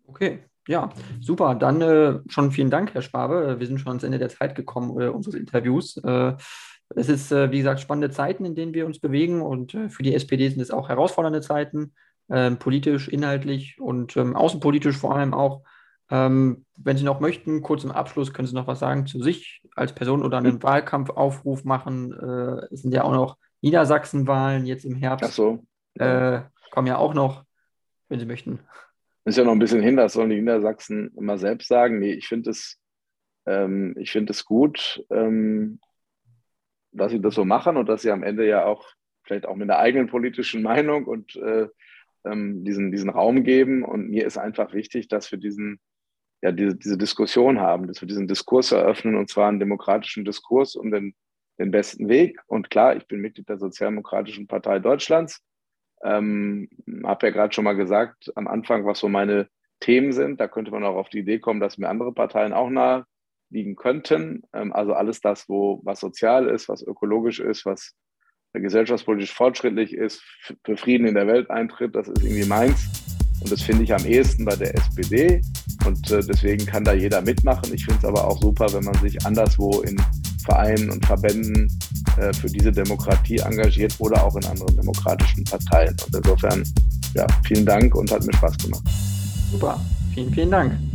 Okay, ja, super. Dann äh, schon vielen Dank, Herr Schwabe. Wir sind schon ans Ende der Zeit gekommen äh, unseres Interviews. Es ist, äh, wie gesagt, spannende Zeiten, in denen wir uns bewegen und äh, für die SPD sind es auch herausfordernde Zeiten, ähm, politisch, inhaltlich und ähm, außenpolitisch vor allem auch. Ähm, wenn Sie noch möchten, kurz im Abschluss, können Sie noch was sagen zu sich als Person oder einen Wahlkampfaufruf machen. Äh, es sind ja auch noch Niedersachsenwahlen jetzt im Herbst. Ach so. Kommen ja auch noch, wenn Sie möchten. Ist ja noch ein bisschen hin, das sollen die Niedersachsen immer selbst sagen. Nee, ich finde es, ich finde es gut, dass sie das so machen und dass sie am Ende ja auch vielleicht auch mit einer eigenen politischen Meinung und äh, ähm, diesen, diesen Raum geben. Und mir ist einfach wichtig, dass wir diesen ja, diese, diese Diskussion haben, dass wir diesen Diskurs eröffnen und zwar einen demokratischen Diskurs um den, den besten Weg. Und klar, ich bin Mitglied der Sozialdemokratischen Partei Deutschlands. Ähm, habe ja gerade schon mal gesagt am Anfang, was so meine Themen sind. Da könnte man auch auf die Idee kommen, dass mir andere Parteien auch nahe liegen könnten. Ähm, also alles das, wo was sozial ist, was ökologisch ist, was gesellschaftspolitisch fortschrittlich ist, für Frieden in der Welt eintritt, das ist irgendwie meins. Und das finde ich am ehesten bei der SPD. Und äh, deswegen kann da jeder mitmachen. Ich finde es aber auch super, wenn man sich anderswo in Vereinen und Verbänden äh, für diese Demokratie engagiert oder auch in anderen demokratischen Parteien. Und insofern, ja, vielen Dank und hat mir Spaß gemacht. Super, vielen, vielen Dank.